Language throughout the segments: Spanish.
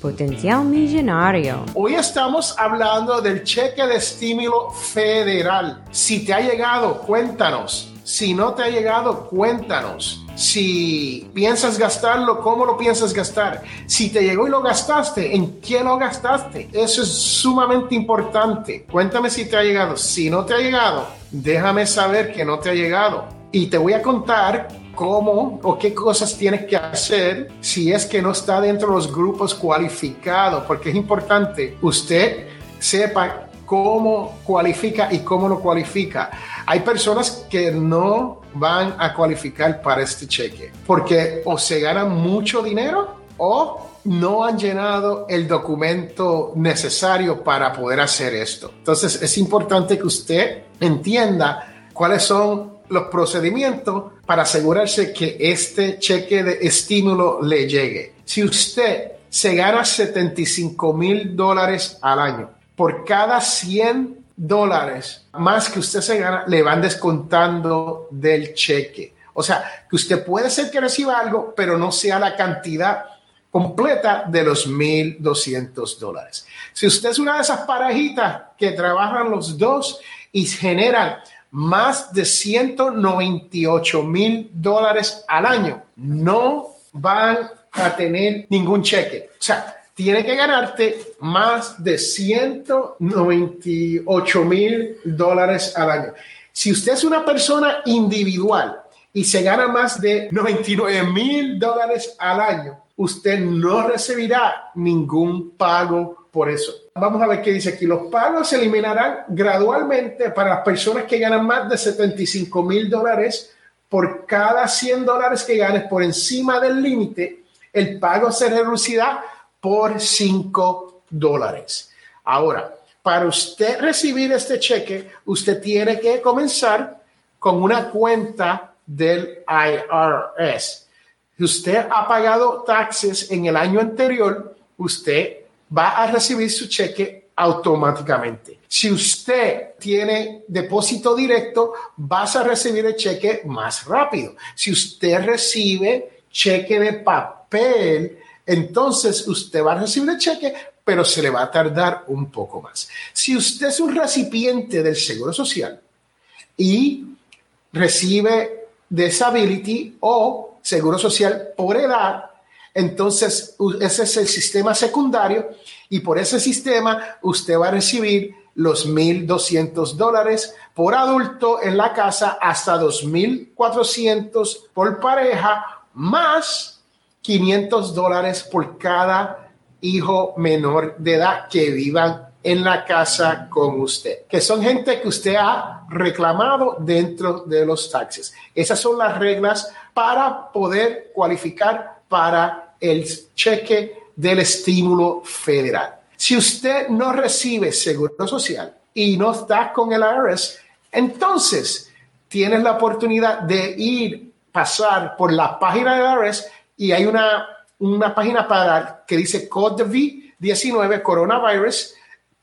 Potencial Millonario. Hoy estamos hablando del cheque de estímulo federal. Si te ha llegado, cuéntanos. Si no te ha llegado, cuéntanos. Si piensas gastarlo, ¿cómo lo piensas gastar? Si te llegó y lo gastaste, ¿en qué lo gastaste? Eso es sumamente importante. Cuéntame si te ha llegado. Si no te ha llegado, déjame saber que no te ha llegado. Y te voy a contar cómo o qué cosas tienes que hacer si es que no está dentro de los grupos cualificados, porque es importante usted sepa cómo cualifica y cómo no cualifica. Hay personas que no van a cualificar para este cheque porque o se ganan mucho dinero o no han llenado el documento necesario para poder hacer esto. Entonces es importante que usted entienda cuáles son los procedimientos para asegurarse que este cheque de estímulo le llegue. Si usted se gana 75 mil dólares al año, por cada 100 dólares más que usted se gana, le van descontando del cheque. O sea, que usted puede ser que reciba algo, pero no sea la cantidad completa de los 1.200 dólares. Si usted es una de esas parejitas que trabajan los dos y generan más de 198 mil dólares al año. No van a tener ningún cheque. O sea, tiene que ganarte más de 198 mil dólares al año. Si usted es una persona individual y se gana más de 99 mil dólares al año, usted no recibirá ningún pago por eso. Vamos a ver qué dice aquí. Los pagos se eliminarán gradualmente para las personas que ganan más de 75 mil dólares por cada 100 dólares que ganes por encima del límite. El pago se reducirá por 5 dólares. Ahora, para usted recibir este cheque, usted tiene que comenzar con una cuenta del IRS. Si usted ha pagado taxes en el año anterior, usted va a recibir su cheque automáticamente. Si usted tiene depósito directo, vas a recibir el cheque más rápido. Si usted recibe cheque de papel, entonces usted va a recibir el cheque, pero se le va a tardar un poco más. Si usted es un recipiente del Seguro Social y recibe disability o Seguro Social por edad, entonces, ese es el sistema secundario y por ese sistema usted va a recibir los 1.200 dólares por adulto en la casa hasta 2.400 por pareja más 500 dólares por cada hijo menor de edad que vivan en la casa con usted, que son gente que usted ha reclamado dentro de los taxes. Esas son las reglas para poder cualificar para el cheque del estímulo federal. Si usted no recibe seguro social y no está con el IRS, entonces tienes la oportunidad de ir, pasar por la página del IRS y hay una, una página para que dice COVID-19 coronavirus,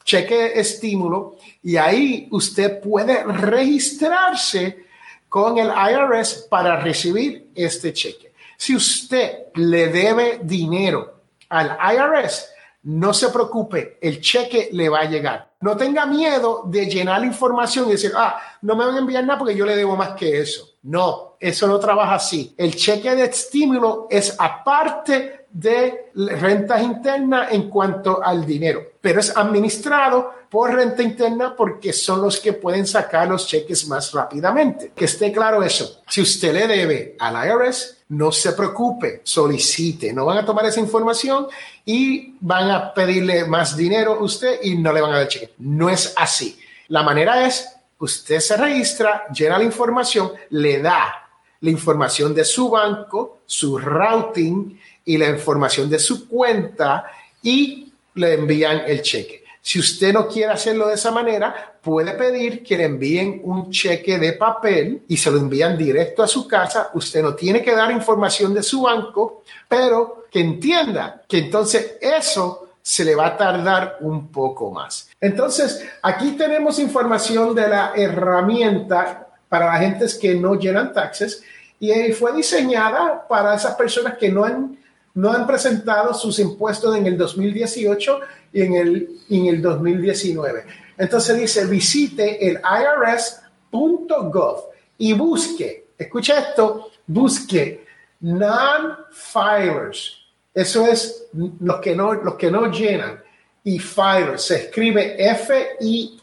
cheque estímulo, y ahí usted puede registrarse con el IRS para recibir este cheque. Si usted le debe dinero al IRS, no se preocupe, el cheque le va a llegar. No tenga miedo de llenar la información y decir, ah, no me van a enviar nada porque yo le debo más que eso. No, eso no trabaja así. El cheque de estímulo es aparte de rentas internas en cuanto al dinero, pero es administrado por renta interna porque son los que pueden sacar los cheques más rápidamente. Que esté claro eso. Si usted le debe al IRS, no se preocupe, solicite. No van a tomar esa información y van a pedirle más dinero a usted y no le van a dar cheque. No es así. La manera es, usted se registra, llena la información, le da la información de su banco, su routing y la información de su cuenta y le envían el cheque. Si usted no quiere hacerlo de esa manera, puede pedir que le envíen un cheque de papel y se lo envían directo a su casa. Usted no tiene que dar información de su banco, pero que entienda que entonces eso se le va a tardar un poco más. Entonces, aquí tenemos información de la herramienta para la gente que no llenan taxes y fue diseñada para esas personas que no han, no han presentado sus impuestos en el 2018 y en el, en el 2019. Entonces dice, visite el irs.gov y busque, escucha esto, busque non-filers. Eso es los que no, los que no llenan. Y filers se escribe F-I-L-E-R-S,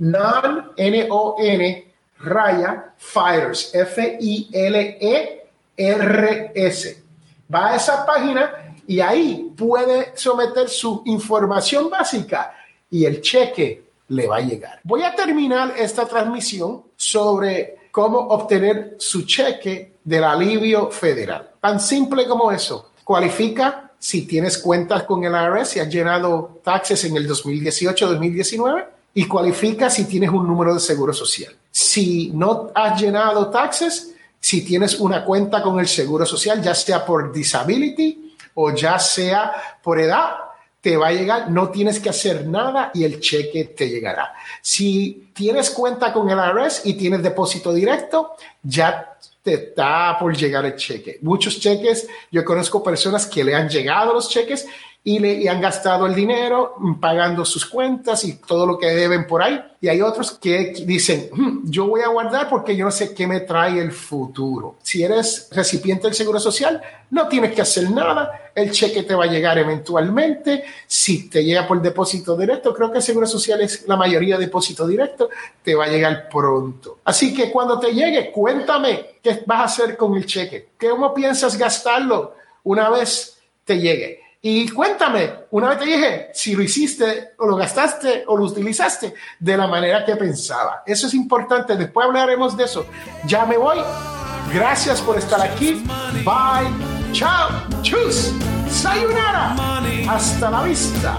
non, N-O-N, raya, filers, F-I-L-E-R-S. Va a esa página y ahí puede someter su información básica y el cheque le va a llegar. Voy a terminar esta transmisión sobre cómo obtener su cheque del alivio federal. Tan simple como eso. Cualifica si tienes cuentas con el IRS, si has llenado taxes en el 2018-2019 y cualifica si tienes un número de seguro social. Si no has llenado taxes, si tienes una cuenta con el seguro social, ya sea por disability, o ya sea por edad, te va a llegar, no tienes que hacer nada y el cheque te llegará. Si tienes cuenta con el IRS y tienes depósito directo, ya te está por llegar el cheque. Muchos cheques, yo conozco personas que le han llegado los cheques y le han gastado el dinero pagando sus cuentas y todo lo que deben por ahí. Y hay otros que dicen, hmm, yo voy a guardar porque yo no sé qué me trae el futuro. Si eres recipiente del Seguro Social, no tienes que hacer nada. El cheque te va a llegar eventualmente. Si te llega por depósito directo, creo que el Seguro Social es la mayoría de depósito directo, te va a llegar pronto. Así que cuando te llegue, cuéntame qué vas a hacer con el cheque. ¿Cómo piensas gastarlo una vez te llegue? Y cuéntame, una vez te dije, si lo hiciste o lo gastaste o lo utilizaste de la manera que pensaba. Eso es importante, después hablaremos de eso. Ya me voy. Gracias por estar aquí. Bye. Chao. Chus. Sayonara. Hasta la vista.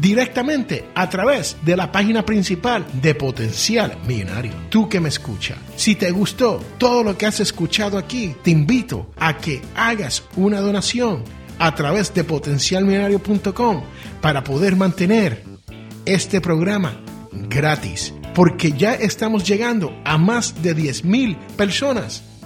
directamente a través de la página principal de Potencial Millonario. Tú que me escuchas, si te gustó todo lo que has escuchado aquí, te invito a que hagas una donación a través de potencialmillonario.com para poder mantener este programa gratis, porque ya estamos llegando a más de 10 mil personas